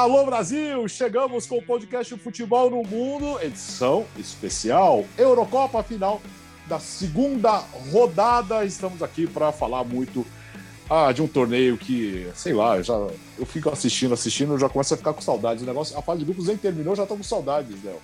Alô Brasil, chegamos com o podcast Futebol no Mundo, edição especial Eurocopa final da segunda rodada. Estamos aqui para falar muito ah, de um torneio que, sei lá, eu já eu fico assistindo, assistindo, já começo a ficar com saudades. Negócio, a fase de grupos nem terminou, já tô com saudades, Léo.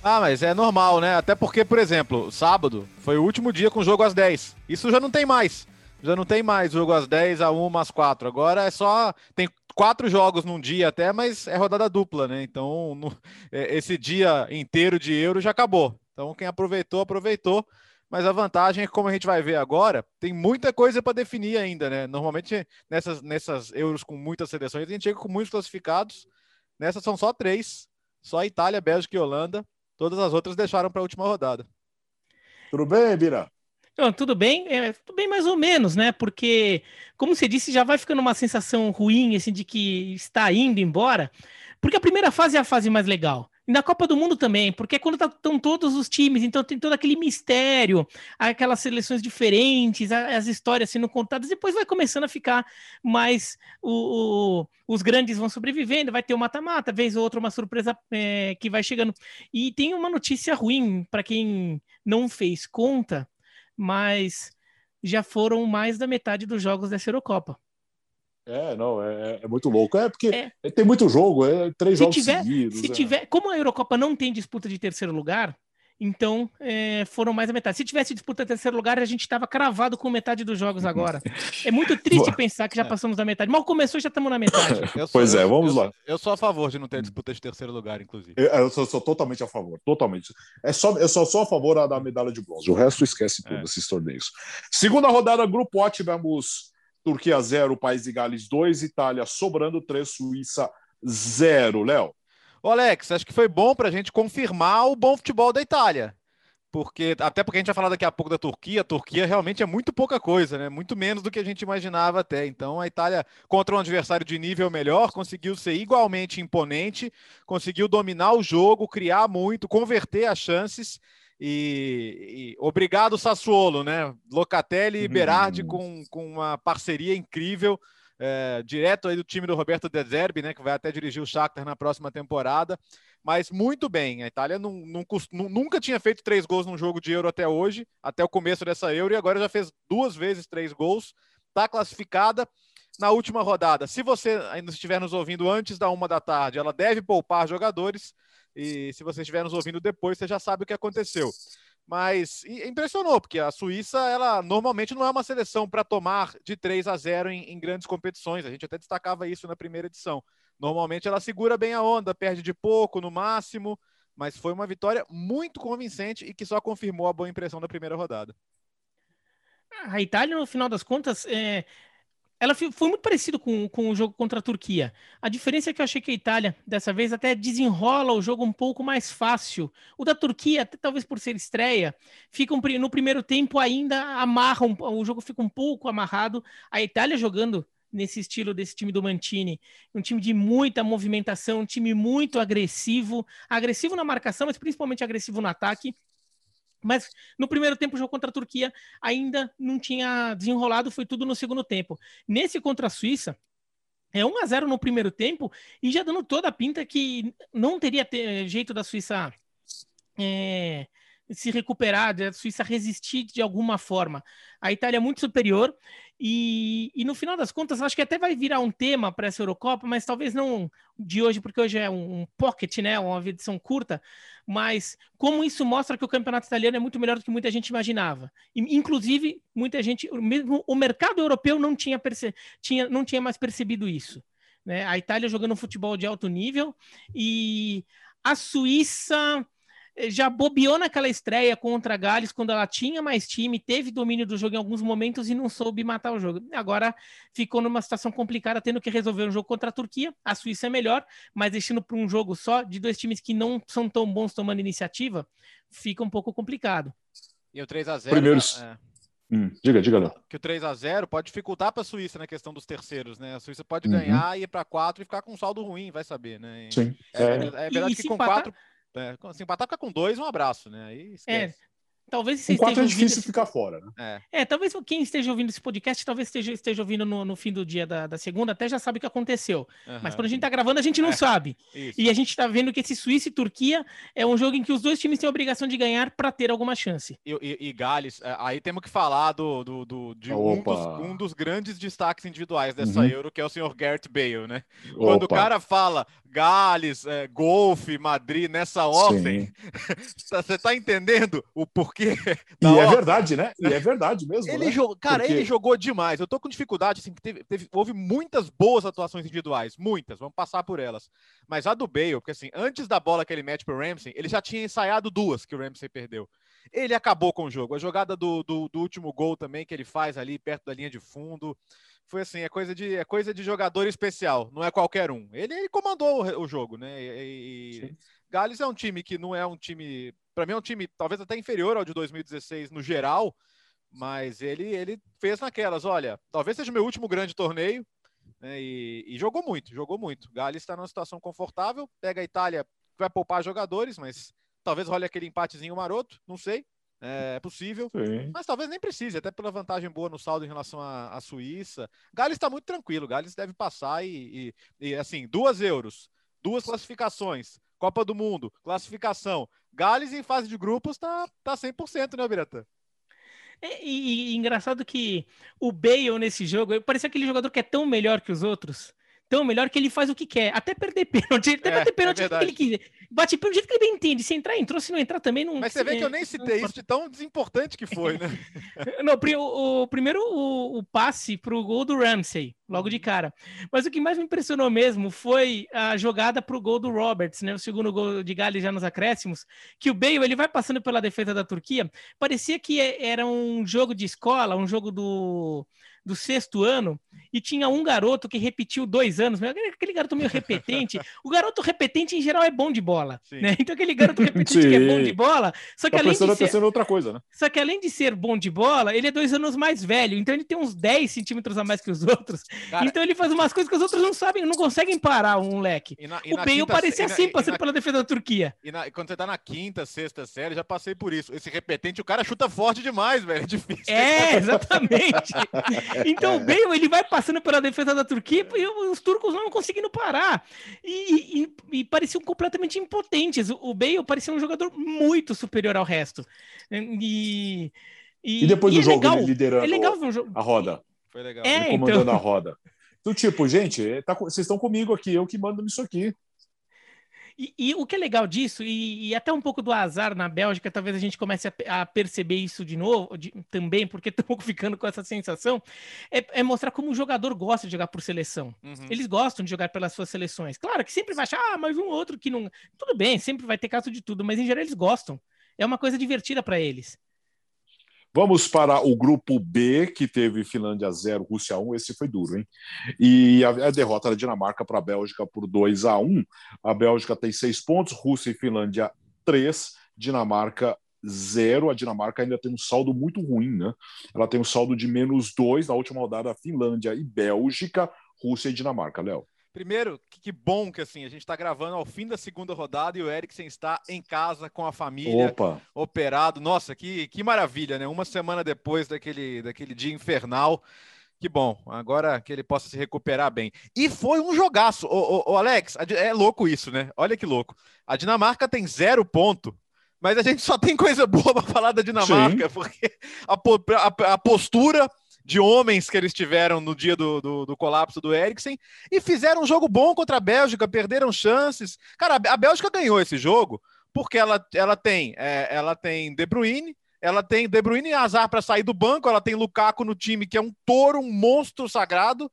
Ah, mas é normal, né? Até porque, por exemplo, sábado foi o último dia com o jogo às 10. Isso já não tem mais. Já não tem mais jogo às 10, a 1, às 4. Agora é só. Tem quatro jogos num dia até, mas é rodada dupla, né? Então, no, é, esse dia inteiro de euro já acabou. Então, quem aproveitou, aproveitou. Mas a vantagem é que, como a gente vai ver agora, tem muita coisa para definir ainda, né? Normalmente, nessas, nessas euros com muitas seleções, a gente chega com muitos classificados. Nessas são só três: só Itália, Bélgica e Holanda. Todas as outras deixaram para a última rodada. Tudo bem, Bira? Não, tudo bem, é, tudo bem mais ou menos, né? Porque, como você disse, já vai ficando uma sensação ruim, assim, de que está indo embora. Porque a primeira fase é a fase mais legal. E na Copa do Mundo também, porque é quando estão tá, todos os times, então tem todo aquele mistério, aquelas seleções diferentes, as histórias sendo contadas, depois vai começando a ficar mais. O, o os grandes vão sobrevivendo, vai ter o mata-mata, vez ou outra uma surpresa é, que vai chegando. E tem uma notícia ruim para quem não fez conta mas já foram mais da metade dos jogos dessa Eurocopa. É, não, é, é muito louco. É porque é. tem muito jogo, é três se jogos tiver, seguidos. Se é. tiver, como a Eurocopa não tem disputa de terceiro lugar, então, é, foram mais da metade. Se tivesse disputa terceiro lugar, a gente estava cravado com metade dos jogos agora. É muito triste pensar que já passamos da metade. Mal começou já estamos na metade. Sou, pois é, vamos eu, lá. Eu sou a favor de não ter disputa de terceiro lugar, inclusive. Eu, eu sou, sou, totalmente a favor, totalmente. É só, eu só sou a favor da medalha de bronze. O resto esquece tudo é. esses torneios. Segunda rodada, grupo A, tivemos Turquia 0, País de Gales 2, Itália sobrando 3, Suíça 0. Léo. Ô Alex, acho que foi bom para a gente confirmar o bom futebol da Itália. Porque, até porque a gente vai falar daqui a pouco da Turquia, a Turquia realmente é muito pouca coisa, né? Muito menos do que a gente imaginava até. Então a Itália, contra um adversário de nível melhor, conseguiu ser igualmente imponente, conseguiu dominar o jogo, criar muito, converter as chances. E, e obrigado, Sassuolo, né? Locatelli e Berardi uhum. com, com uma parceria incrível é, direto aí do time do Roberto De Zerbi, né, que vai até dirigir o Shakhtar na próxima temporada. Mas muito bem, a Itália não, não, nunca tinha feito três gols num jogo de Euro até hoje, até o começo dessa Euro, e agora já fez duas vezes três gols, está classificada na última rodada. Se você ainda estiver nos ouvindo antes da uma da tarde, ela deve poupar jogadores, e se você estiver nos ouvindo depois, você já sabe o que aconteceu mas impressionou, porque a Suíça, ela normalmente não é uma seleção para tomar de 3 a 0 em, em, grandes competições. A gente até destacava isso na primeira edição. Normalmente ela segura bem a onda, perde de pouco no máximo, mas foi uma vitória muito convincente e que só confirmou a boa impressão da primeira rodada. A Itália, no final das contas, é, ela foi muito parecido com, com o jogo contra a Turquia. A diferença é que eu achei que a Itália, dessa vez, até desenrola o jogo um pouco mais fácil. O da Turquia, talvez por ser estreia, fica um, no primeiro tempo ainda amarra, um, o jogo fica um pouco amarrado. A Itália jogando nesse estilo desse time do Mantini, um time de muita movimentação, um time muito agressivo, agressivo na marcação, mas principalmente agressivo no ataque. Mas no primeiro tempo, o jogo contra a Turquia ainda não tinha desenrolado, foi tudo no segundo tempo. Nesse contra a Suíça, é 1 a 0 no primeiro tempo e já dando toda a pinta que não teria ter jeito da Suíça é, se recuperar, da Suíça resistir de alguma forma. A Itália é muito superior e, e, no final das contas, acho que até vai virar um tema para essa Eurocopa, mas talvez não de hoje, porque hoje é um, um, pocket, né? Uma edição curta. Mas como isso mostra que o campeonato italiano é muito melhor do que muita gente imaginava. E, inclusive, muita gente, mesmo o mercado europeu não tinha, tinha, não tinha mais percebido isso. Né? A Itália jogando futebol de alto nível e a Suíça já bobeou naquela estreia contra a Gales quando ela tinha mais time, teve domínio do jogo em alguns momentos e não soube matar o jogo. Agora ficou numa situação complicada, tendo que resolver um jogo contra a Turquia. A Suíça é melhor, mas deixando para um jogo só de dois times que não são tão bons tomando iniciativa, fica um pouco complicado. E o 3 a 0 Primeiros. É... Hum, diga, diga, não. Que o 3 a 0 pode dificultar para a Suíça na questão dos terceiros, né? A Suíça pode uhum. ganhar, ir para 4 e ficar com um saldo ruim, vai saber, né? Sim. É, é, é verdade e que com 4 é, se empatar, fica com dois, um abraço, né? Aí é, Talvez você esteja é difícil ouvindo... ficar fora, né? É. é. talvez quem esteja ouvindo esse podcast, talvez esteja, esteja ouvindo no, no fim do dia da, da, segunda, até já sabe o que aconteceu. Uhum. Mas quando a gente tá gravando, a gente não é. sabe. Isso. E a gente tá vendo que esse Suíça e Turquia é um jogo em que os dois times têm a obrigação de ganhar para ter alguma chance. E, e, e, Gales, é, aí temos que falar do, do, do de um dos, um dos, grandes destaques individuais dessa uhum. Euro, que é o senhor Gareth Bale, né? Quando Opa. o cara fala Gales, é, Golfe, Madrid, nessa ordem, você tá entendendo o porquê? E é verdade, né? E é verdade mesmo. Ele né? jogou, cara, Porque... ele jogou demais. Eu tô com dificuldade, assim, teve, teve, houve muitas boas atuações individuais, muitas, vamos passar por elas. Mas a do Bale, porque assim, antes da bola que ele mete pro Ramsey, ele já tinha ensaiado duas que o Ramsey perdeu. Ele acabou com o jogo. A jogada do, do, do último gol também que ele faz ali perto da linha de fundo foi assim, é coisa de, é coisa de jogador especial, não é qualquer um. Ele, ele comandou o, o, jogo, né? E, e Gales é um time que não é um time para mim é um time talvez até inferior ao de 2016 no geral, mas ele, ele fez naquelas, olha, talvez seja o meu último grande torneio, né, e, e, jogou muito, jogou muito. Gales está numa situação confortável, pega a Itália, vai poupar jogadores, mas talvez role aquele empatezinho maroto, não sei. É possível, Sim. mas talvez nem precise, até pela vantagem boa no saldo em relação à, à Suíça. Gales está muito tranquilo, Gales deve passar e, e, e, assim, duas euros, duas classificações, Copa do Mundo, classificação. Gales em fase de grupos tá, tá 100%, né, Birata? É, e, e, engraçado que o Bale nesse jogo, parecia aquele jogador que é tão melhor que os outros, tão melhor que ele faz o que quer, até perder pênalti, até é, bater pênalti é que ele quiser. Bate pelo jeito que ele bem entende. Se entrar, entrou, se não entrar também não. Mas você vê que eu nem citei isso de tão desimportante que foi, né? não, o, o primeiro o, o passe pro gol do Ramsey, logo de cara. Mas o que mais me impressionou mesmo foi a jogada pro gol do Roberts, né? O segundo gol de Gales já nos acréscimos, que o Bale ele vai passando pela defesa da Turquia. Parecia que é, era um jogo de escola, um jogo do do sexto ano e tinha um garoto que repetiu dois anos, aquele garoto meio repetente. o garoto repetente, em geral, é bom de bola. Né? Então, aquele garoto repetente que é bom de bola. Só que, tá além de ser... outra coisa, né? Só que além de ser bom de bola, ele é dois anos mais velho. Então, ele tem uns 10 centímetros a mais que os outros. Cara... Então, ele faz umas coisas que os outros não sabem, não conseguem parar o moleque. E na, e o Bale parecia assim, passando na... pela defesa da Turquia. E, na... quando você tá na quinta, sexta série, já passei por isso. Esse repetente, o cara chuta forte demais, velho. É difícil. É, exatamente. Então, o Bale, ele vai passando pela defesa da Turquia e os turcos não conseguindo parar. E, e, e pareciam completamente impotentes. O Bale parecia um jogador muito superior ao resto. E, e, e depois do é jogo, legal, ele liderando é legal a roda. Foi legal. É, ele comandando então... a roda. Do tipo, gente, tá, vocês estão comigo aqui, eu que mando nisso aqui. E, e, o que é legal disso, e, e, até um pouco do azar na Bélgica, talvez a gente comece a, a perceber isso de novo, de, também, porque estamos ficando com essa sensação, é, é, mostrar como o jogador gosta de jogar por seleção. Uhum. Eles gostam de jogar pelas suas seleções. Claro que sempre vai achar, ah, mas um outro que não. Tudo bem, sempre vai ter caso de tudo, mas em geral eles gostam. É uma coisa divertida para eles. Vamos para o grupo B, que teve Finlândia 0, Rússia 1. Esse foi duro, hein? E a, a derrota da Dinamarca para a Bélgica por 2 a 1. A Bélgica tem seis pontos, Rússia e Finlândia 3, Dinamarca 0. A Dinamarca ainda tem um saldo muito ruim, né? Ela tem um saldo de menos 2 na última rodada, Finlândia e Bélgica, Rússia e Dinamarca, Léo. Primeiro, que, bom que assim a gente está gravando ao fim da segunda rodada e o Eriksen está em casa com a família, Opa. operado. Nossa, que, que maravilha, né? Uma semana depois daquele, daquele dia infernal. Que bom, agora que ele possa se recuperar bem. E foi um jogaço. Ô, ô, ô Alex, é louco isso, né? Olha que louco. A Dinamarca tem zero ponto, mas a gente só tem coisa boa para falar da Dinamarca, Sim. porque a, a, a postura de homens que eles tiveram no dia do, do, do, colapso do Eriksen e fizeram um jogo bom contra a Bélgica, perderam chances. Cara, a Bélgica ganhou esse jogo porque ela, ela tem é, ela tem De Bruyne, ela tem De Bruyne e azar para sair do banco, ela tem Lukaku no time que é um touro, um monstro sagrado.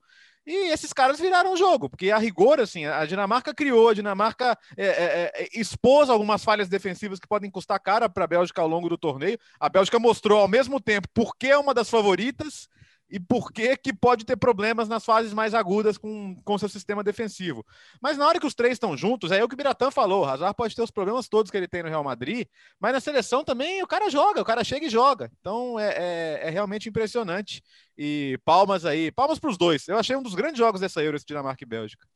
E esses caras viraram o jogo, porque a rigor, assim, a Dinamarca criou, a Dinamarca é, é, é, expôs algumas falhas defensivas que podem custar cara para a Bélgica ao longo do torneio. A Bélgica mostrou ao mesmo tempo porque é uma das favoritas e por que, que pode ter problemas nas fases mais agudas com, com seu sistema defensivo. Mas na hora que os três estão juntos, é o que o Biratã falou. O Hazard pode ter os problemas todos que ele tem no Real Madrid, mas na seleção também o cara joga, o cara chega e joga. Então é, é, é realmente impressionante. E palmas aí, palmas para os dois. Eu achei um dos grandes jogos dessa Euro, esse Dinamarca e Bélgica.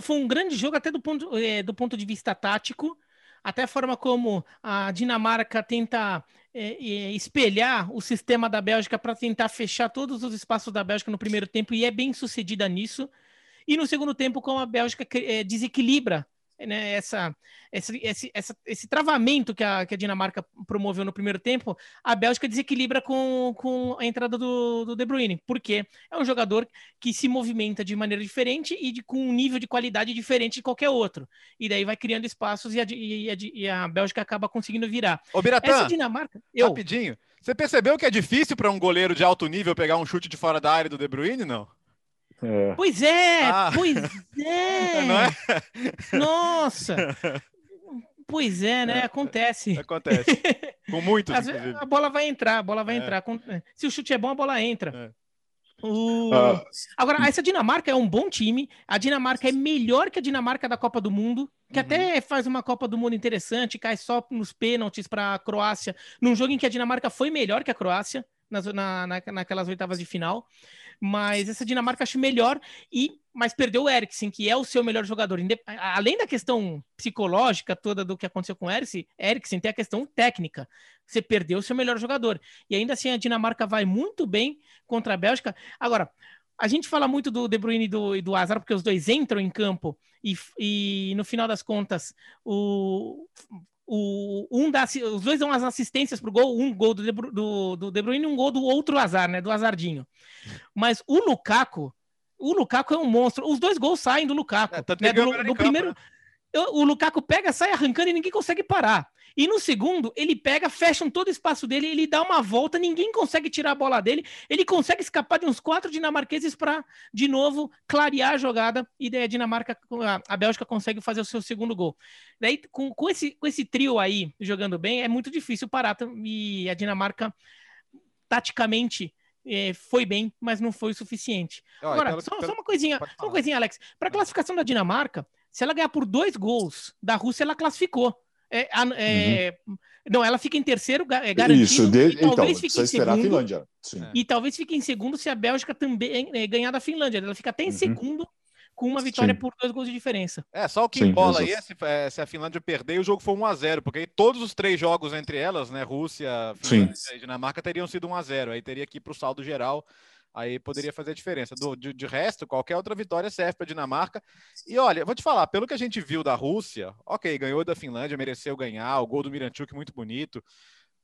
Foi um grande jogo até do ponto, é, do ponto de vista tático até a forma como a Dinamarca tenta espelhar o sistema da Bélgica para tentar fechar todos os espaços da Bélgica no primeiro tempo e é bem sucedida nisso. E no segundo tempo, como a Bélgica é, desequilibra né, essa, esse, esse, essa, esse travamento que a, que a Dinamarca promoveu no primeiro tempo, a Bélgica desequilibra com, com a entrada do, do De Bruyne, porque é um jogador que se movimenta de maneira diferente e de, com um nível de qualidade diferente de qualquer outro. E daí vai criando espaços e a, e a, e a Bélgica acaba conseguindo virar. Ô, Biratã, Essa Dinamarca. Eu... Rapidinho. Você percebeu que é difícil para um goleiro de alto nível pegar um chute de fora da área do De Bruyne, não? É. Pois é, ah. pois é. Não é? Nossa. Pois é, né? É, acontece. Acontece. Com muitos. a bola vai entrar, a bola vai é. entrar. Se o chute é bom, a bola entra. Uh... Ah. Agora, essa Dinamarca é um bom time. A Dinamarca é melhor que a Dinamarca da Copa do Mundo, que uhum. até faz uma Copa do Mundo interessante, cai só nos pênaltis para a Croácia, num jogo em que a Dinamarca foi melhor que a Croácia, nas, na, na, naquelas oitavas de final mas essa Dinamarca acho melhor e mas perdeu o Eriksen, que é o seu melhor jogador. Além da questão psicológica toda do que aconteceu com o Eriksen, Eriksen tem a questão técnica. Você perdeu o seu melhor jogador. E ainda assim a Dinamarca vai muito bem contra a Bélgica. Agora, a gente fala muito do De Bruyne e do, e do Hazard, porque os dois entram em campo e, e no final das contas o, o, um dá, os dois dão as assistências pro gol, um gol do, do, do De Bruyne e um gol do outro azar, né? Do azardinho. Mas o Lukaku, o Lukaku é um monstro. Os dois gols saem do Lukaku. É, né? do, do primeiro, né? o Lukaku pega, sai arrancando e ninguém consegue parar. E no segundo, ele pega, fecham todo o espaço dele, ele dá uma volta, ninguém consegue tirar a bola dele, ele consegue escapar de uns quatro dinamarqueses para, de novo, clarear a jogada, e daí a Dinamarca, a Bélgica consegue fazer o seu segundo gol. Daí, com, com, esse, com esse trio aí jogando bem, é muito difícil parar, e a Dinamarca, taticamente, é, foi bem, mas não foi o suficiente. Agora, pelo, só, pelo... só, uma coisinha, só uma coisinha, Alex. Para a classificação da Dinamarca, se ela ganhar por dois gols da Rússia, ela classificou. É, é, uhum. Não, ela fica em terceiro, é garantido. Isso, de... talvez então, fique em segundo. A Finlândia. Sim. E talvez fique em segundo se a Bélgica também é, ganhar da Finlândia. Ela fica até em uhum. segundo com uma vitória Sim. por dois gols de diferença. É, só o que embola aí é se, é se, a Finlândia perder o jogo for 1x0, porque aí todos os três jogos entre elas, né, Rússia, Finlândia Sim. e Dinamarca, teriam sido 1x0. Aí teria que ir para o saldo geral aí poderia fazer a diferença. Do, de, de resto, qualquer outra vitória serve para a Dinamarca. E olha, vou te falar, pelo que a gente viu da Rússia, ok, ganhou da Finlândia, mereceu ganhar, o gol do Miranchuk muito bonito,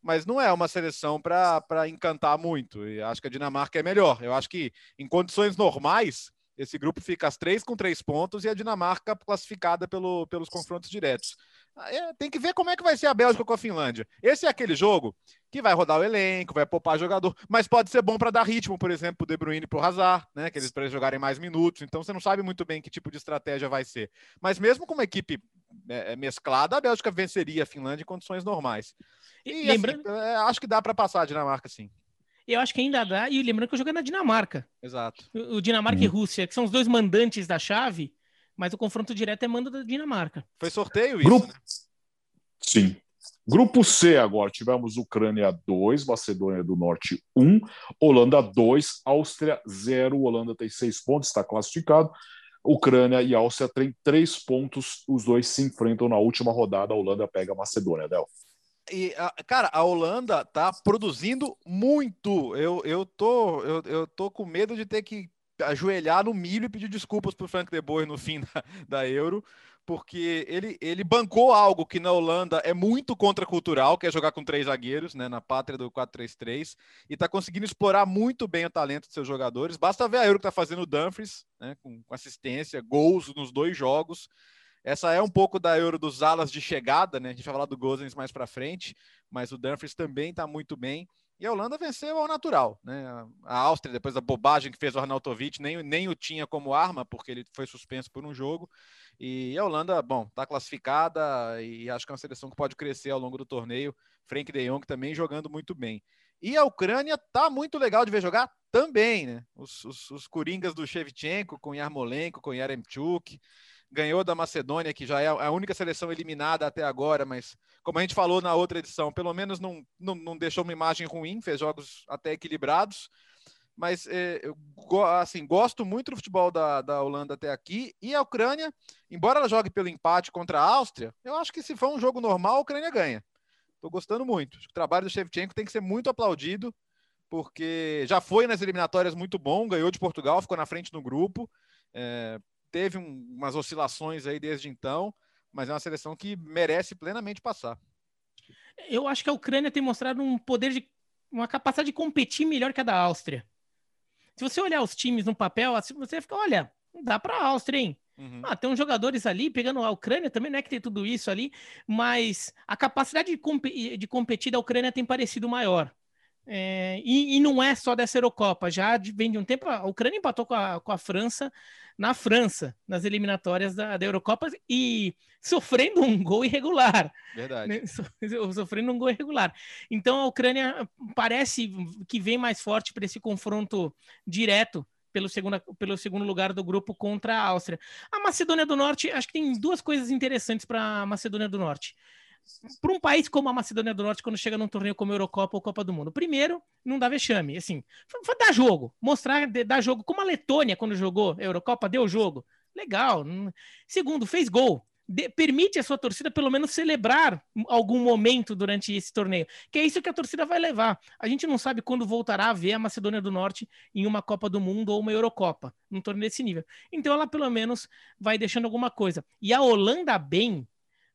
mas não é uma seleção para encantar muito. E acho que a Dinamarca é melhor. Eu acho que em condições normais, esse grupo fica as três com três pontos e a Dinamarca classificada pelo, pelos confrontos diretos. É, tem que ver como é que vai ser a Bélgica com a Finlândia. Esse é aquele jogo que vai rodar o elenco, vai poupar jogador, mas pode ser bom para dar ritmo, por exemplo, para o De Bruyne e para o Hazard, né? Que eles para jogarem mais minutos. Então você não sabe muito bem que tipo de estratégia vai ser. Mas mesmo com uma equipe é, é mesclada, a Bélgica venceria a Finlândia em condições normais. E, lembrando, assim, é, acho que dá para passar a Dinamarca, sim. Eu acho que ainda dá. E lembrando que eu joguei na Dinamarca. Exato. O, o Dinamarca uhum. e Rússia, que são os dois mandantes da chave, mas o confronto direto é mando da Dinamarca. Foi sorteio isso, Grupo... né? Sim. Grupo C agora, tivemos Ucrânia 2, Macedônia do Norte 1, Holanda 2, Áustria 0, Holanda tem 6 pontos, está classificado. Ucrânia e Áustria têm 3 pontos, os dois se enfrentam na última rodada, a Holanda pega a Macedônia, Del. E, cara, a Holanda tá produzindo muito. Eu, eu, tô, eu, eu tô com medo de ter que ajoelhar no milho e pedir desculpas pro Frank de Boer no fim da, da Euro, porque ele, ele bancou algo que na Holanda é muito contracultural, que é jogar com três zagueiros, né, na pátria do 4-3-3, e está conseguindo explorar muito bem o talento de seus jogadores. Basta ver a Euro que está fazendo o Dumfries, né, com, com, assistência, gols nos dois jogos. Essa é um pouco da Euro dos alas de chegada, né? A gente vai falar do Gozens mais para frente, mas o Dumfries também está muito bem. E a Holanda venceu ao natural, né? A Áustria, depois da bobagem que fez o Arnautovic, nem, nem o tinha como arma, porque ele foi suspenso por um jogo. E a Holanda, bom, está classificada e acho que é uma seleção que pode crescer ao longo do torneio. Frank de Jong também jogando muito bem. E a Ucrânia tá muito legal de ver jogar também, né? Os, os, os Coringas do Shevchenko, com Yarmolenko, com Yaremchuk, ganhou da Macedônia, que já é a única seleção eliminada até agora, mas como a gente falou na outra edição, pelo menos não, não, não deixou uma imagem ruim, fez jogos até equilibrados. Mas é, eu assim, gosto muito do futebol da, da Holanda até aqui. E a Ucrânia, embora ela jogue pelo empate contra a Áustria, eu acho que se for um jogo normal, a Ucrânia ganha. Estou gostando muito. O trabalho do Shevchenko tem que ser muito aplaudido, porque já foi nas eliminatórias muito bom, ganhou de Portugal, ficou na frente no grupo. É, teve um, umas oscilações aí desde então, mas é uma seleção que merece plenamente passar. Eu acho que a Ucrânia tem mostrado um poder de uma capacidade de competir melhor que a da Áustria. Se você olhar os times no papel, assim, você fica, olha, dá para a Áustria, hein? Uhum. Ah, tem uns jogadores ali, pegando a Ucrânia também, não é que tem tudo isso ali, mas a capacidade de, comp de competir da Ucrânia tem parecido maior. É, e, e, não é só dessa Eurocopa, já vem de um tempo, a Ucrânia empatou com a, com a França na França, nas eliminatórias da, da Eurocopa, e sofrendo um gol irregular. Verdade. Né? Sofrendo um gol irregular. Então a Ucrânia parece que vem mais forte para esse confronto direto pelo segundo, pelo segundo lugar do grupo contra a Áustria. A Macedônia do Norte, acho que tem duas coisas interessantes para a Macedônia do Norte para um país como a Macedônia do Norte, quando chega num torneio como a Eurocopa ou Copa do Mundo. Primeiro, não dá vexame. Assim, dar jogo, mostrar, dar jogo. Como a Letônia, quando jogou a Eurocopa, deu jogo. Legal. Segundo, fez gol. De, permite a sua torcida pelo menos celebrar algum momento durante esse torneio, que é isso que a torcida vai levar. A gente não sabe quando voltará a ver a Macedônia do Norte em uma Copa do Mundo ou uma Eurocopa, num torneio desse nível. Então ela pelo menos vai deixando alguma coisa. E a Holanda bem,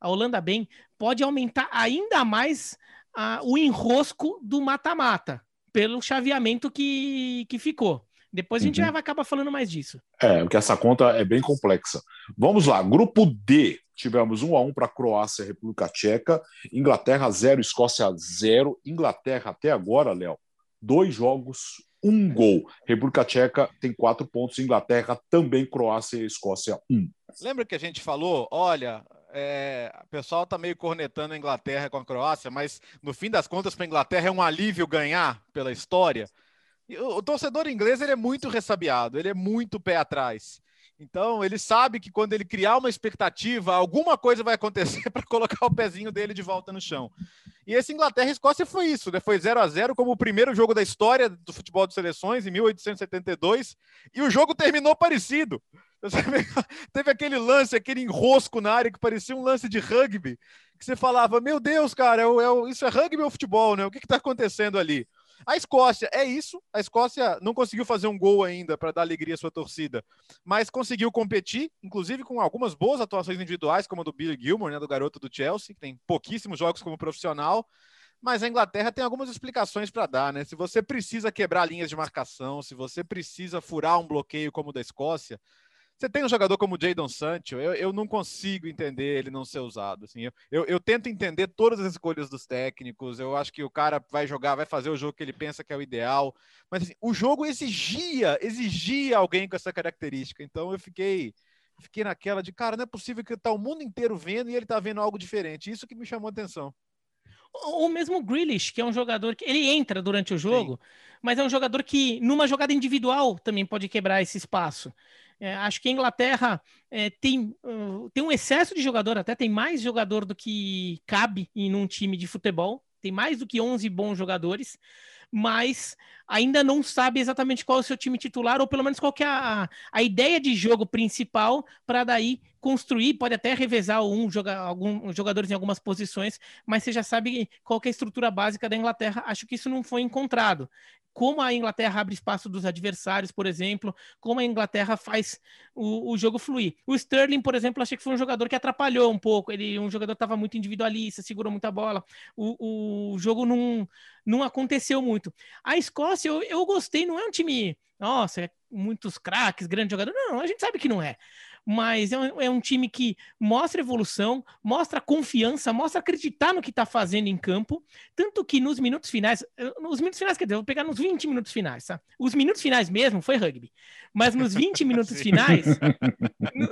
a Holanda bem, pode aumentar ainda mais uh, o enrosco do mata-mata, pelo chaveamento que, que ficou. Depois a gente uhum. já vai acabar falando mais disso. É, porque essa conta é bem complexa. Vamos lá, grupo D. Tivemos 1 a 1 para Croácia e República Tcheca, Inglaterra 0, Escócia 0. Inglaterra até agora, Léo, dois jogos, um gol. República Tcheca tem quatro pontos, Inglaterra também, Croácia e Escócia um. Lembra que a gente falou, olha, é, o pessoal tá meio cornetando a Inglaterra com a Croácia, mas no fim das contas, para a Inglaterra é um alívio ganhar pela história. O, o, torcedor inglês ele é muito ressabiado, ele é muito pé atrás. Então, ele sabe que quando ele criar uma expectativa, alguma coisa vai acontecer para colocar o pezinho dele de volta no chão. E esse Inglaterra e Escócia foi isso, né? Foi 0 a 0 como o primeiro jogo da história do futebol de seleções, em 1872, e o jogo terminou parecido. Teve aquele lance, aquele enrosco na área que parecia um lance de rugby, que você falava: Meu Deus, cara, é, é, isso é rugby ou futebol, né? O que está acontecendo ali? A Escócia é isso. A Escócia não conseguiu fazer um gol ainda para dar alegria à sua torcida, mas conseguiu competir, inclusive com algumas boas atuações individuais, como a do Billy Gilmore, né, do garoto do Chelsea, que tem pouquíssimos jogos como profissional. Mas a Inglaterra tem algumas explicações para dar, né? Se você precisa quebrar linhas de marcação, se você precisa furar um bloqueio como o da Escócia, você tem um jogador como o Jadon Sancho, eu, eu não consigo entender ele não ser usado. Assim, eu, eu, eu, tento entender todas as escolhas dos técnicos, eu acho que o cara vai jogar, vai fazer o jogo que ele pensa que é o ideal, mas assim, o jogo exigia, exigia alguém com essa característica, então eu fiquei fiquei naquela de, cara, não é possível que tá o mundo inteiro vendo e ele tá vendo algo diferente, isso que me chamou a atenção. O mesmo Grealish, que é um jogador que ele entra durante o jogo, Sim. mas é um jogador que numa jogada individual também pode quebrar esse espaço. É, acho que a Inglaterra é, tem, uh, tem um excesso de jogador, até tem mais jogador do que cabe em um time de futebol, tem mais do que 11 bons jogadores, mas ainda não sabe exatamente qual é o seu time titular, ou pelo menos qual é a, a ideia de jogo principal para daí construir, pode até revezar um joga, jogadores em algumas posições, mas você já sabe qual é a estrutura básica da Inglaterra. Acho que isso não foi encontrado como a Inglaterra abre espaço dos adversários, por exemplo, como a Inglaterra faz o, o, jogo fluir. O Sterling, por exemplo, achei que foi um jogador que atrapalhou um pouco. Ele, um jogador estava muito individualista, segurou muita bola. O, o jogo não, não aconteceu muito. A Escócia, eu, eu gostei, não é um time, nossa, é muitos craques, grande jogador. Não, a gente sabe que não é mas é um, é um time que mostra evolução, mostra confiança, mostra acreditar no que está fazendo em campo. Tanto que nos minutos finais, nos minutos finais, quer dizer, eu vou pegar nos 20 minutos finais, tá? Os minutos finais mesmo foi rugby, mas nos 20 minutos finais,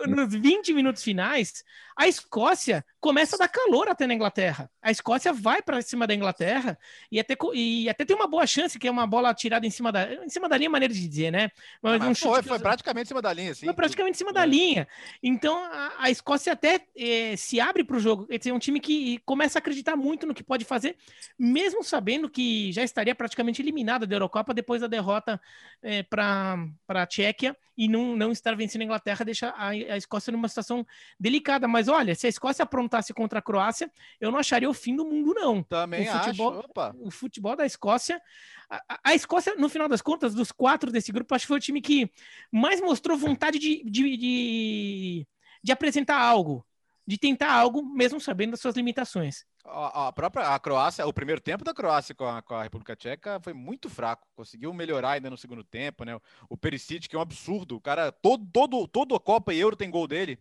nos 20 minutos finais, a Escócia começa a dar calor até na Inglaterra. A Escócia vai para cima da Inglaterra e até, e até tem uma boa chance, que é uma bola tirada em cima da, em cima da linha, maneira de dizer, né? Mas, ah, mas um foi, foi praticamente em cima da linha, sim. Foi praticamente em cima da linha Espanha. Então a, a Escócia até é, se abre para o jogo. É um time que começa a acreditar muito no que pode fazer, mesmo sabendo que já estaria praticamente eliminada da Eurocopa depois da derrota é, para a Tchequia e não, não estar vencendo a Inglaterra deixa a, a Escócia numa situação delicada. Mas olha, se a Escócia aprontasse contra a Croácia, eu não acharia o fim do mundo, não. Também o futebol, acho. Opa. O futebol da Escócia. A, a, Escócia, no final das contas, dos quatro desse grupo, acho que foi o time que mais mostrou vontade de, de, de, de apresentar algo, de tentar algo, mesmo sabendo das suas limitações. A, própria a Croácia, o primeiro tempo da Croácia com a, com a República Tcheca foi muito fraco. Conseguiu melhorar ainda no segundo tempo, né? O Perisic, que é um absurdo. O cara, todo, todo, todo a Copa e Euro tem gol dele.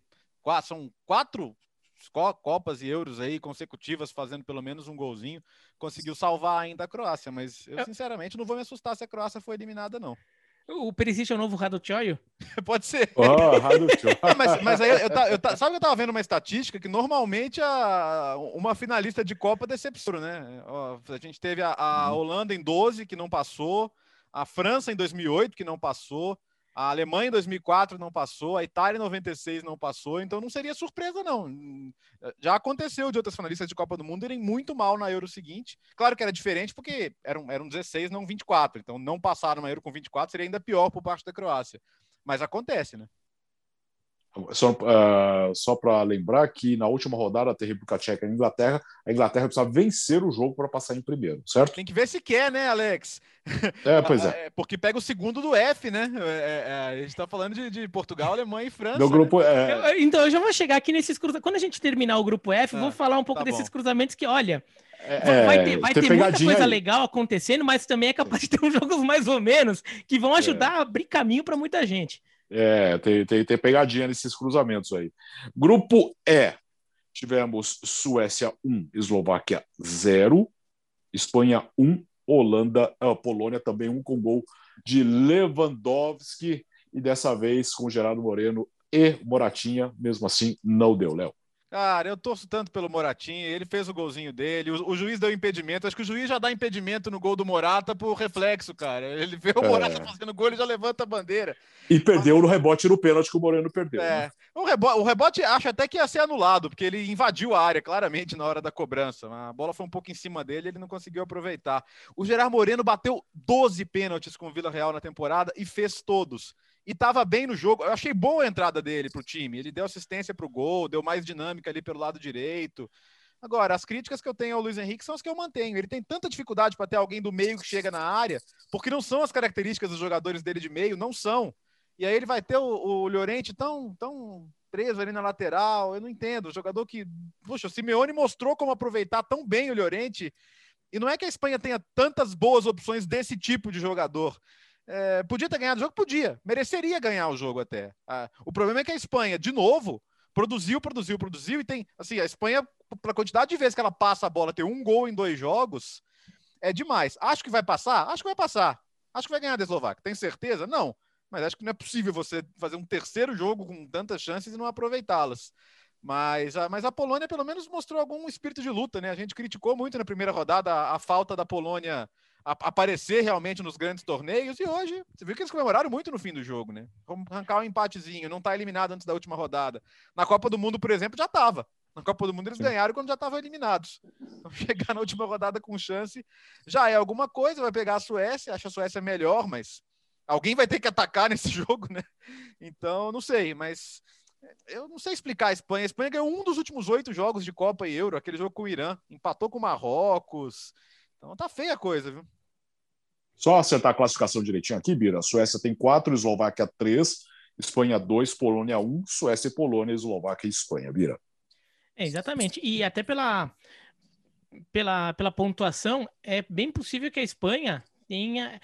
São quatro Copas e Euros aí consecutivas, fazendo pelo menos um golzinho. Conseguiu salvar ainda a Croácia, mas eu, sinceramente, não vou me assustar se a Croácia for eliminada, não. O Perisic é o novo Raducioio? Pode ser. Oh, mas, mas aí, eu, eu, eu, sabe que eu tava vendo uma estatística que normalmente a, uma finalista de Copa decepciona, né? A gente teve a, a, uhum. Holanda em 12, que não passou, a França em 2008, que não passou, a Alemanha em 2004 não passou, a Itália em 96 não passou, então não seria surpresa, não. Já aconteceu de outras finalistas de Copa do Mundo irem muito mal na Euro seguinte. Claro que era diferente porque eram, eram 16, não 24. Então não passar uma Euro com 24 seria ainda pior por parte da Croácia. Mas acontece, né? Só, uh, só para lembrar que na última rodada da República Tcheca e Inglaterra, a Inglaterra precisa vencer o jogo para passar em primeiro, certo? Tem que ver se quer, né, Alex? É, pois é. é porque pega o segundo do F, né? É, é, é a gente está falando de, de, Portugal, Alemanha e França. Do grupo, né? eu, então, eu já vou chegar aqui nesses cruzamentos. Quando a gente terminar o grupo F, ah, vou falar um pouco tá desses cruzamentos que, olha, é, vai ter, vai ter muita coisa aí. legal acontecendo, mas também é capaz de ter uns jogos mais ou menos que vão ajudar a abrir caminho para muita gente. É, tem, tem, tem pegadinha nesses cruzamentos aí. Grupo E. Tivemos Suécia 1, Eslováquia 0, Espanha 1, Holanda, uh, Polônia também 1 com gol de Lewandowski e dessa vez com Gerardo Moreno e Moratinha, mesmo assim não deu, Léo. Cara, eu torço tanto pelo Moratinha, ele fez o golzinho dele, o, o, juiz deu impedimento, acho que o juiz já dá impedimento no gol do Morata por reflexo, cara. Ele vê o é. Morata fazendo gol, ele já levanta a bandeira. E perdeu Mas... no rebote no pênalti que o Moreno perdeu. É. Né? O, rebote, o rebote acho até que ia ser anulado, porque ele invadiu a área claramente na hora da cobrança. A bola foi um pouco em cima dele, ele não conseguiu aproveitar. O Gerard Moreno bateu 12 pênaltis com o Vila Real na temporada e fez todos e estava bem no jogo. Eu achei boa a entrada dele para o time. Ele deu assistência para o gol, deu mais dinâmica ali pelo lado direito. Agora, as críticas que eu tenho ao Luiz Henrique são as que eu mantenho. Ele tem tanta dificuldade para ter alguém do meio que chega na área, porque não são as características dos jogadores dele de meio, não são. E aí ele vai ter o, o Llorente tão, tão preso ali na lateral. Eu não entendo. O jogador que. Puxa, o Simeone mostrou como aproveitar tão bem o Llorente. E não é que a Espanha tenha tantas boas opções desse tipo de jogador. É, podia ter ganhado o jogo? Podia. Mereceria ganhar o jogo até. Ah, o problema é que a Espanha, de novo, produziu, produziu, produziu e tem. Assim, a Espanha, pela quantidade de vezes que ela passa a bola, ter um gol em dois jogos, é demais. Acho que vai passar? Acho que vai passar. Acho que vai ganhar da Eslováquia. Tem certeza? Não. Mas acho que não é possível você fazer um terceiro jogo com tantas chances e não aproveitá-las. Mas a, mas a Polônia, pelo menos, mostrou algum espírito de luta, né? A gente criticou muito na primeira rodada a, a falta da Polônia aparecer realmente nos grandes torneios. E hoje, você viu que eles comemoraram muito no fim do jogo, né? Vamos arrancar um empatezinho, não tá eliminado antes da última rodada. Na Copa do Mundo, por exemplo, já tava. Na Copa do Mundo eles ganharam quando já estavam eliminados. Então, chegar na última rodada com chance já é alguma coisa. Vai pegar a Suécia, acha a Suécia melhor, mas alguém vai ter que atacar nesse jogo, né? Então, não sei, mas eu não sei explicar a Espanha. A Espanha ganhou um dos últimos oito jogos de Copa e Euro, aquele jogo com o Irã, empatou com o Marrocos. Então tá feia a coisa, viu? Só acertar a classificação direitinho aqui, Bira. A Suécia tem quatro, Eslováquia três, Espanha dois, Polônia um, Suécia e Polônia, Eslováquia e Espanha, Bira. É, exatamente. E até pela, pela, pela pontuação, é bem possível que a Espanha tenha.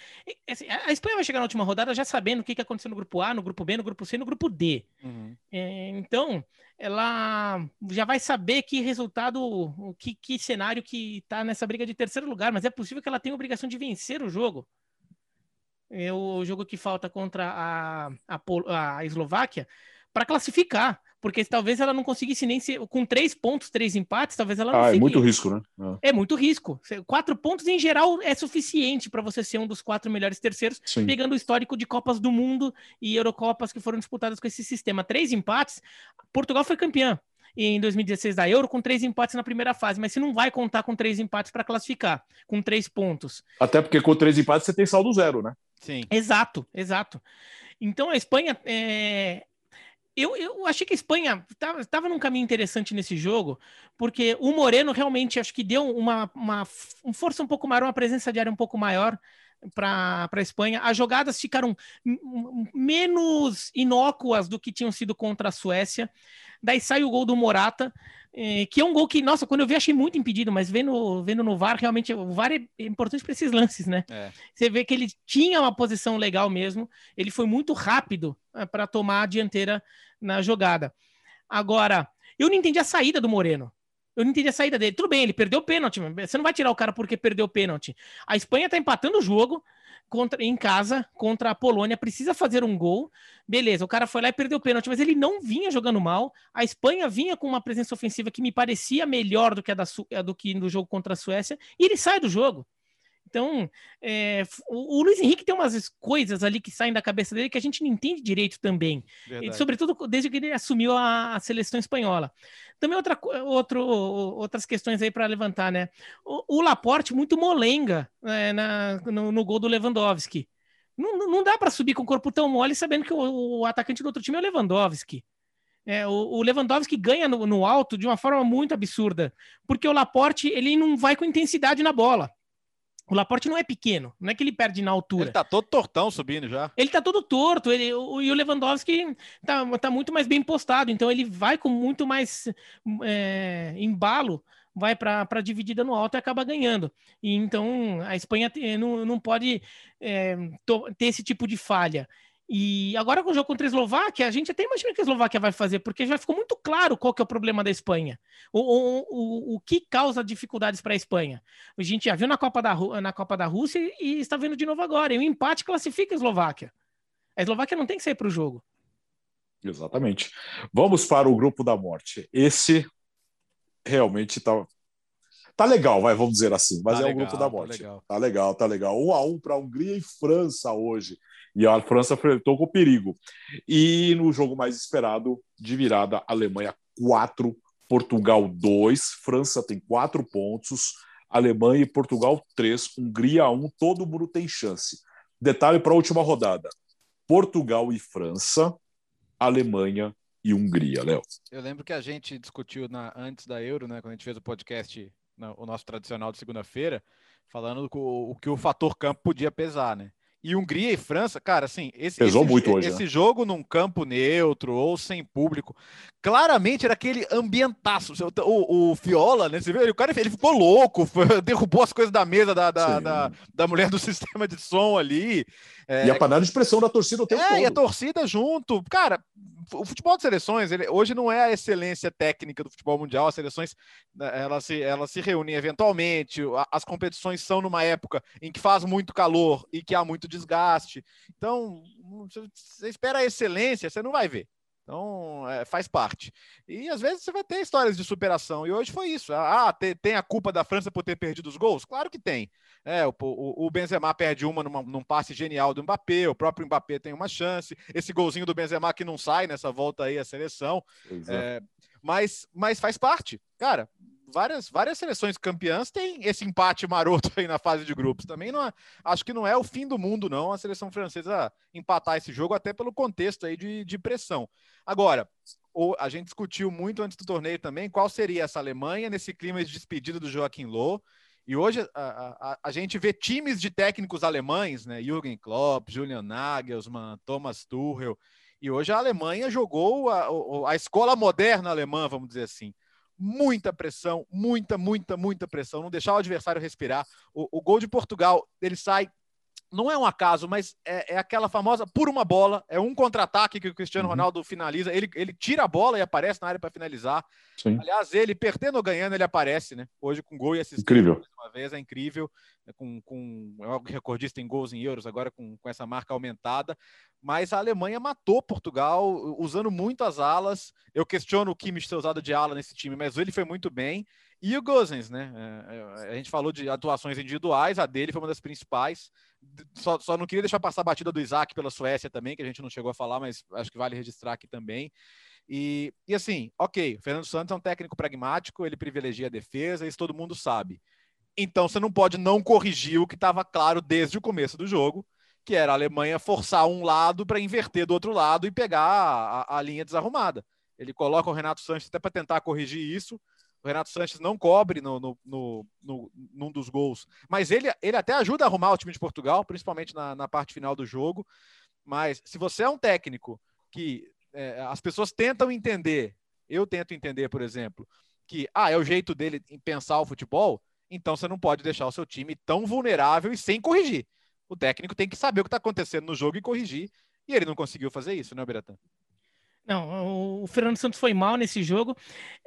Assim, a Espanha vai chegar na última rodada já sabendo o que, que aconteceu no grupo A, no grupo B, no grupo C, no grupo D. Uhum. É, então, ela já vai saber que resultado, que, que cenário que está nessa briga de terceiro lugar, mas é possível que ela tenha a obrigação de vencer o jogo. É o jogo que falta contra a, a, a Eslováquia para classificar. Porque talvez ela não conseguisse nem ser. Com três pontos, três empates, talvez ela não Ah, é muito risco, né? É, É muito risco. Quatro pontos, em geral, é suficiente para você ser um dos quatro melhores terceiros, Sim. pegando o histórico de Copas do Mundo e Eurocopas que foram disputadas com esse sistema. Três empates, Portugal foi campeã em 2016 da Euro com três empates na primeira fase, mas você não vai contar com três empates para classificar, com três pontos. Até porque com três empates você tem saldo zero, né? Sim. Exato, exato. Então a Espanha. é, Eu, eu achei que a Espanha estava num caminho interessante nesse jogo, porque o Moreno realmente acho que deu uma, uma, força um pouco maior, uma presença de área um pouco maior para a Espanha. As jogadas ficaram menos inócuas do que tinham sido contra a Suécia. Daí sai o gol do Morata, eh, que é um gol que, nossa, quando eu vi achei muito impedido, mas vendo, vendo no VAR, realmente o VAR é importante para esses lances, né? É. Você vê que ele tinha uma posição legal mesmo, ele foi muito rápido para tomar a dianteira na jogada. Agora, eu não entendi a saída do Moreno. Eu não entendi a saída dele. Tudo bem, ele perdeu o pênalti. Você não vai tirar o cara porque perdeu o pênalti. A Espanha tá empatando o jogo contra, em casa contra a Polônia, precisa fazer um gol. Beleza, o cara foi lá e perdeu o pênalti, mas ele não vinha jogando mal. A Espanha vinha com uma presença ofensiva que me parecia melhor do que a da, do que no jogo contra a Suécia, e ele sai do jogo. Então, é, o, o Luiz Henrique tem umas coisas ali que saem da cabeça dele que a gente não entende direito também. E, sobretudo desde que ele assumiu a, a seleção espanhola. Também outra, outro, outras questões aí para levantar, né? O, o Laporte muito molenga né, na- no, no gol do Lewandowski. Não, não- dá para subir com o corpo tão mole sabendo que o, o atacante do outro time é o Lewandowski. É, o, o Lewandowski ganha no, no alto de uma forma muito absurda, porque o Laporte ele não vai com intensidade na bola. O Laporte não é pequeno, não é que ele perde na altura. Ele tá todo tortão subindo já. Ele tá todo torto, ele, o, e o Lewandowski tá, tá muito mais bem postado, então ele vai com muito mais é, embalo, vai para a dividida no alto e acaba ganhando. E então a Espanha não, não pode é, ter esse tipo de falha. E agora com o jogo contra a Eslováquia, a gente até imagina o que a Eslováquia vai fazer, porque já ficou muito claro qual que é o problema da Espanha. O, o, o, o que causa dificuldades para a Espanha. A gente já viu na Copa da, na Copa da Rússia e está vendo de novo agora. E o empate classifica a Eslováquia. A Eslováquia não tem que sair para o jogo. Exatamente. Vamos para o grupo da morte. Esse realmente tá, tá legal, vai, vamos dizer assim, mas Tá é o legal, grupo da tá morte. legal. Tá legal, tá legal. Um a um para Hungria e França hoje. E a França enfrentou com perigo. E no jogo mais esperado, de virada, Alemanha 4, Portugal 2, França tem 4 pontos, Alemanha e Portugal 3, Hungria 1, todo mundo tem chance. Detalhe para a última rodada: Portugal e França, Alemanha e Hungria, Léo. Eu lembro que a gente discutiu na- antes da Euro, né, quando a gente fez o podcast, o nosso tradicional de segunda-feira, falando o, o que o fator campo podia pesar, né? E Hungria e França, cara, assim, esse, Pesou esse, muito hoje, esse jogo num campo neutro ou sem público, claramente era aquele ambientaço. O, o Fiola, né? Você vê, o cara ele ficou louco, foi- derrubou as coisas da mesa da, da, da, da mulher do sistema de som ali. É, E a panela de pressão da torcida o tempo é, todo. e a torcida junto. Cara, o futebol de seleções, ele, hoje não é a excelência técnica do futebol mundial. As seleções, né, elas se, elas se reúnem eventualmente. As competições são numa época em que faz muito calor e que há muito desgaste. Então, você espera a excelência, você não vai ver. Então, é, faz parte. E às vezes você vai ter histórias de superação. E hoje foi isso. Ah, tem, tem a culpa da França por ter perdido os gols? Claro que tem. É, o, o, o Benzema perde uma numa, num passe genial do Mbappé, o próprio Mbappé tem uma chance. Esse golzinho do Benzema que não sai nessa volta aí à seleção. É. É, mas, mas faz parte. Cara, várias, várias seleções campeãs têm esse empate maroto aí na fase de grupos. Também não é- acho que não é o fim do mundo, não, a seleção francesa empatar esse jogo, até pelo contexto aí de, de pressão. Agora, o- a gente discutiu muito antes do torneio também qual seria essa Alemanha nesse clima de despedida do Joaquim Loh. E hoje a, a- a- gente vê times de técnicos alemães, né? Jürgen Klopp, Julian Nagelsmann, Thomas Tuchel. E hoje a Alemanha jogou a, a escola moderna alemã, vamos dizer assim. Muita pressão, muita, muita, muita pressão. Não deixar o adversário respirar. O, o gol de Portugal, ele sai não é um acaso, mas é, é, aquela famosa por uma bola, é um contra-ataque que o Cristiano uhum. Ronaldo finaliza. Ele, ele tira a bola e aparece na área para finalizar. Sim. Aliás, ele perdendo ou ganhando, ele aparece, né? Hoje com gol e assistência incrível. uma vez, é incrível. É com, com é recordista em gols em euros, agora com, com essa marca aumentada. Mas a Alemanha matou Portugal usando muito as alas. Eu questiono o Kimmich ter usado de ala nesse time, mas ele foi muito bem. E o Gozens, né? É, é, a gente falou de atuações individuais, a dele foi uma das principais. Só, só não queria deixar passar a batida do Isaac pela Suécia também, que a gente não chegou a falar, mas acho que vale registrar aqui também. E, e assim, ok, o Fernando Santos é um técnico pragmático, ele privilegia a defesa, isso todo mundo sabe. Então você não pode não corrigir o que estava claro desde o começo do jogo, que era a Alemanha forçar um lado para inverter do outro lado e pegar a, a linha desarrumada. Ele coloca o Renato Sanches até para tentar corrigir isso o Renato Sanches não cobre no, no, no, no, num dos gols, mas ele, ele até ajuda a arrumar o time de Portugal, principalmente na, na parte final do jogo. Mas se você é um técnico que é, as pessoas tentam entender, eu tento entender, por exemplo, que ah, é o jeito dele em pensar o futebol, então você não pode deixar o seu time tão vulnerável e sem corrigir. O técnico tem que saber o que está acontecendo no jogo e corrigir, e ele não conseguiu fazer isso, né, Beratan? Não, o Fernando Santos foi mal nesse jogo.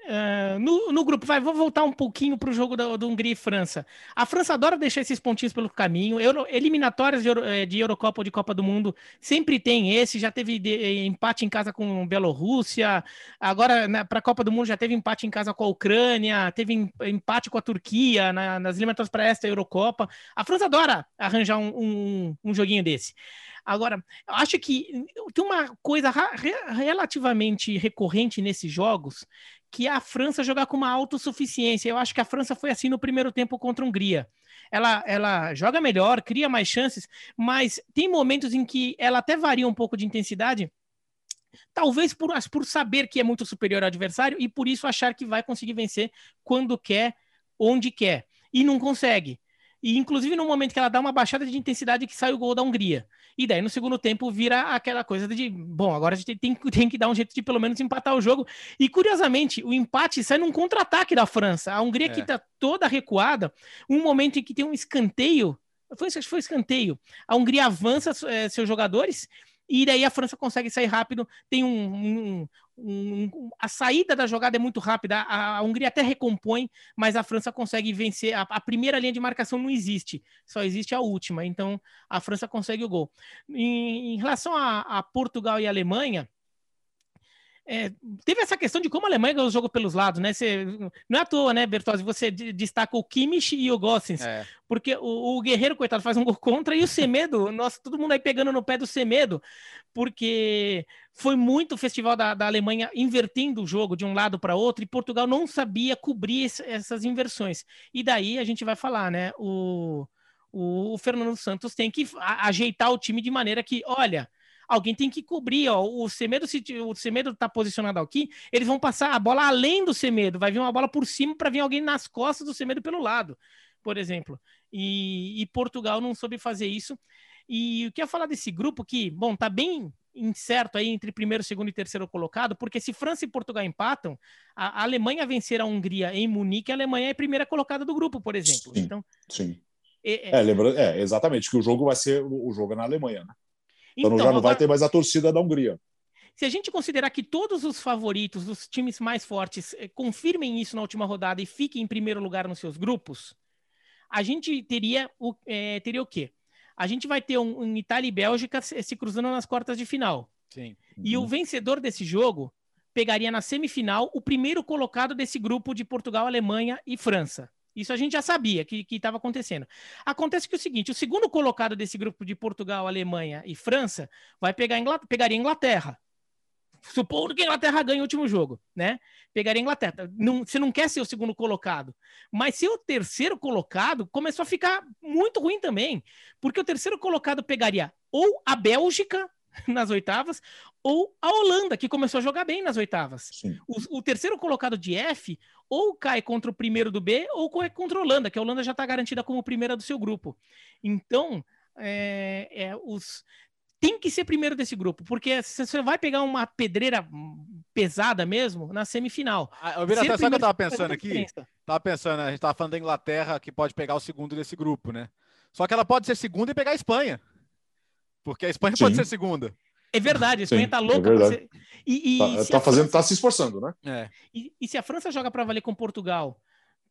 Uh, no, no, grupo, vai, vou voltar um pouquinho para o jogo da, do Hungria e França. A França adora deixar esses pontinhos pelo caminho. Euro, eliminatórias de, Euro, eh, de, Eurocopa ou de Copa do Mundo sempre tem esse. Já teve de, eh, empate em casa com Bielorrússia. Agora, para a Copa do Mundo, já teve empate em casa com a Ucrânia. Teve empate com a Turquia na, nas eliminatórias para esta Eurocopa. A França adora arranjar um, um, um joguinho desse. Agora, acho que tem uma coisa relativamente recorrente nesses jogos, que é a França jogar com uma autossuficiência. Eu acho que a França foi assim no primeiro tempo contra a Hungria. Ela, ela joga melhor, cria mais chances, mas tem momentos em que ela até varia um pouco de intensidade, talvez por, por saber que é muito superior ao adversário e por isso achar que vai conseguir vencer quando quer, onde quer. E não consegue. E inclusive no momento que ela dá uma baixada de intensidade que sai o gol da Hungria. E daí no segundo tempo vira aquela coisa de, bom, agora a gente tem, tem que dar um jeito de pelo menos empatar o jogo. E curiosamente, o empate sai num contra-ataque da França. A Hungria é. que tá toda recuada, um momento em que tem um escanteio, foi, acho que foi escanteio. A Hungria avança é, seus jogadores e daí a França consegue sair rápido. Tem um, um, um, a saída da jogada é muito rápida. A, a, Hungria até recompõe, mas a França consegue vencer. A, a, primeira linha de marcação não existe, só existe a última. Então a França consegue o gol. Em, em relação a, a Portugal e Alemanha, é, teve essa questão de como a Alemanha ganhou o jogo pelos lados, né? Você, não é à toa, né, Bertozzi? Você destaca o Kimmich e o Gossens, é. porque o, o, Guerreiro, coitado, faz um gol contra e o Semedo, nossa, todo mundo aí pegando no pé do Semedo, porque foi muito o festival da, da Alemanha invertendo o jogo de um lado para outro e Portugal não sabia cobrir esse, essas inversões. E daí a gente vai falar, né? O, o, o Fernando Santos tem que ajeitar o time de maneira que, olha alguém tem que cobrir, ó, o Semedo, se o Semedo tá posicionado aqui, eles vão passar a bola além do Semedo, vai vir uma bola por cima para vir alguém nas costas do Semedo pelo lado, por exemplo. E, e Portugal não soube fazer isso. E o que eu ia falar desse grupo que, bom, tá bem incerto aí entre primeiro, segundo e terceiro colocado, porque se França e Portugal empatam, a, Alemanha vencer a Hungria em Munique, a Alemanha é a primeira colocada do grupo, por exemplo. Sim, então, sim. É, é, lembra, é, exatamente, que o jogo vai ser o jogo é na Alemanha, né? Então, então já não agora, vai ter mais a torcida da Hungria. Se a gente considerar que todos os favoritos, os times mais fortes, eh, confirmem isso na última rodada e fiquem em primeiro lugar nos seus grupos, a gente teria o, é, teria o quê? A gente vai ter um, um, Itália e Bélgica se cruzando nas quartas de final. Sim. E uhum. o vencedor desse jogo pegaria na semifinal o primeiro colocado desse grupo de Portugal, Alemanha e França. Isso a gente já sabia que estava acontecendo. Acontece que é o seguinte: o segundo colocado desse grupo de Portugal, Alemanha e França vai pegar Inglaterra, pegaria Inglaterra. Supondo que a Inglaterra ganhe o último jogo, né? Pegaria a Inglaterra. Não, você não quer ser o segundo colocado. Mas se o terceiro colocado começou a ficar muito ruim também. Porque o terceiro colocado pegaria ou a Bélgica nas oitavas, ou a Holanda, que começou a jogar bem nas oitavas. O, o, terceiro colocado de F, ou cai contra o primeiro do B, ou cai contra a Holanda, que a Holanda já está garantida como primeira do seu grupo. Então, é, é, os, tem que ser primeiro desse grupo, porque você vai pegar uma pedreira pesada mesmo na semifinal. Ah, Vira, sabe o que eu tava pensando aqui? Tava pensando, a gente tava falando da Inglaterra que pode pegar o segundo desse grupo, né? Só que ela pode ser segunda e pegar a Espanha. Porque a Espanha Sim. pode ser segunda. É verdade, a Espanha Sim, tá louca. É ser... E, e tá, tá fazendo, França... tá se esforçando, né? É. E, e, se a França joga para valer com Portugal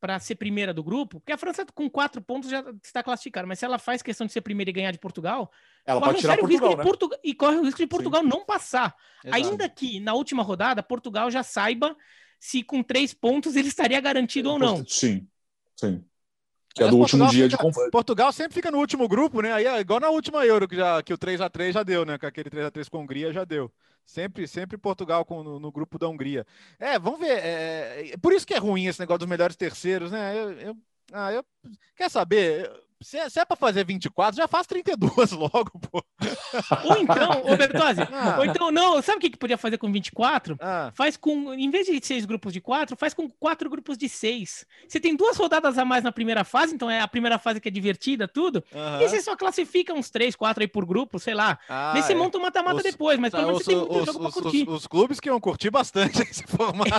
para ser primeira do grupo, porque a França com quatro pontos já está classificada, mas se ela faz questão de ser primeira e ganhar de Portugal, ela pode tirar Portugal, né? Portugal, e corre o risco de Portugal Sim. não passar. Exato. Ainda que na última rodada Portugal já saiba se com três pontos ele estaria garantido ou não. Sim, sim. Que é do último dia fica, de Portugal sempre fica no último grupo, né? Aí é igual na última Euro, que, já, que o 3 a 3 já deu, né? Que aquele 3 a 3 com a Hungria já deu. Sempre, sempre Portugal com, no, no grupo da Hungria. É, vamos ver. É, é, por isso que é ruim esse negócio dos melhores terceiros, né? Eu, eu, ah, eu, quer saber? Se é, se é para fazer 24, já faz 32 logo, pô. Ou então, ô Bertozzi, ah. ou então, não, sabe o que, que podia fazer com 24? Ah. Faz com, em vez de seis grupos de quatro, faz com quatro grupos de seis. Você tem duas rodadas a mais na primeira fase, então é a primeira fase que é divertida, tudo. E você só classifica uns três, quatro aí por grupo, sei lá. Ah, você é. monta um mata-mata depois, mas pelo menos você tem muito os, jogo os, pra curtir. Os, os, clubes que iam curtir bastante esse formato.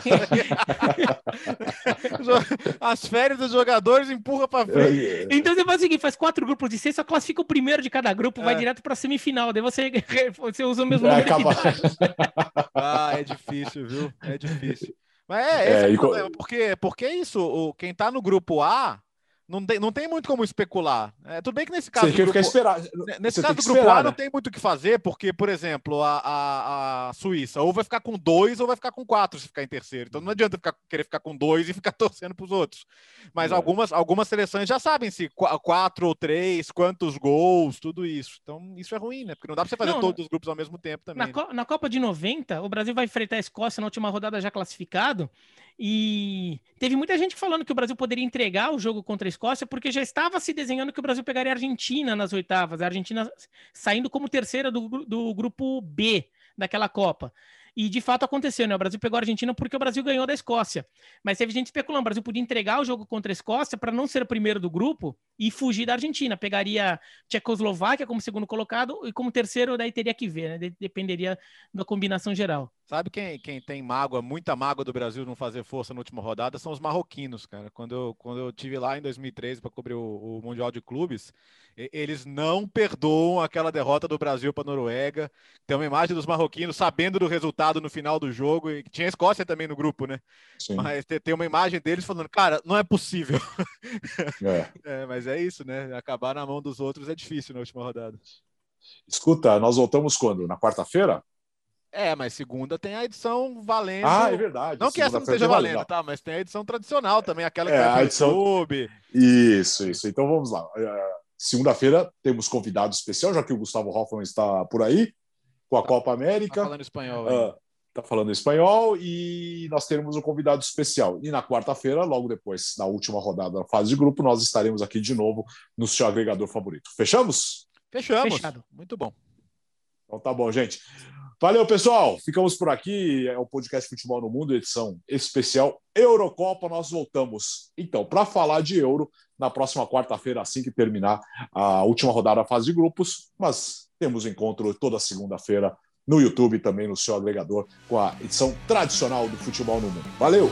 As férias dos jogadores empurra pra frente. Então você faz o seguinte, faz quatro grupos de seis, só classifica o primeiro de cada grupo, é. vai direto pra semifinal. Daí você, você usa o mesmo é, número Ah, é difícil, viu? É difícil. Mas é, esse é, é o problema, porque, porque é isso, o, quem tá no grupo A não tem, não tem muito como especular. É, tudo bem que nesse caso. Você grupo, esperar. Nesse caso do grupo esperar, A não né? tem muito o que fazer, porque, por exemplo, a, a, a, Suíça ou vai ficar com dois ou vai ficar com quatro se ficar em terceiro. Então não adianta ficar, querer ficar com dois e ficar torcendo para os outros. Mas é. algumas, algumas seleções já sabem se quatro ou três, quantos gols, tudo isso. Então isso é ruim, né? Porque não dá para você fazer não, todos os grupos ao mesmo tempo também. Na, né? na Copa de 90, o Brasil vai enfrentar a Escócia na última rodada já classificado. E teve muita gente falando que o Brasil poderia entregar o jogo contra a Escócia, porque já estava se desenhando que o Brasil pegaria a Argentina nas oitavas, a Argentina saindo como terceira do, do grupo B daquela Copa. E de fato aconteceu, né? O Brasil pegou a Argentina porque o Brasil ganhou da Escócia. Mas teve gente especulando: o Brasil podia entregar o jogo contra a Escócia para não ser o primeiro do grupo e fugir da Argentina. Pegaria Tchecoslováquia como segundo colocado e como terceiro, daí teria que ver, né? Dependeria da combinação geral. Sabe quem, quem tem mágoa, muita mágoa do Brasil não fazer força na última rodada? São os marroquinos, cara. Quando eu, quando eu tive lá em 2013 para cobrir o, o, Mundial de Clubes, eles não perdoam aquela derrota do Brasil para a Noruega. Tem uma imagem dos marroquinos sabendo do resultado no final do jogo. E tinha a Escócia também no grupo, né? Sim. Mas tem uma imagem deles falando, cara, não é possível. É. é, mas é isso, né? Acabar na mão dos outros é difícil na última rodada. Escuta, nós voltamos quando? Na quarta-feira? É, mas segunda tem a edição valendo. Ah, é verdade. Não que essa não esteja valendo, tá? Mas tem a edição tradicional também, aquela que é, a edição... YouTube. Isso, isso. Então vamos lá. É, segunda-feira temos convidado especial, já que o Gustavo Hoffman está por aí, com a tá, Copa América. Tá falando espanhol. Uh, tá falando espanhol e nós teremos um convidado especial. E na quarta-feira, logo depois, na última rodada da fase de grupo, nós estaremos aqui de novo no seu agregador favorito. Fechamos? Fechamos. Fechado. Muito bom. Então tá bom, gente. Valeu, pessoal. Ficamos por aqui. É o podcast Futebol no Mundo, edição especial Eurocopa. Nós voltamos, então, para falar de Euro na próxima quarta-feira, assim que terminar a última rodada da fase de grupos. Mas temos encontro toda segunda-feira no YouTube também no seu agregador com a edição tradicional do Futebol no Mundo. Valeu!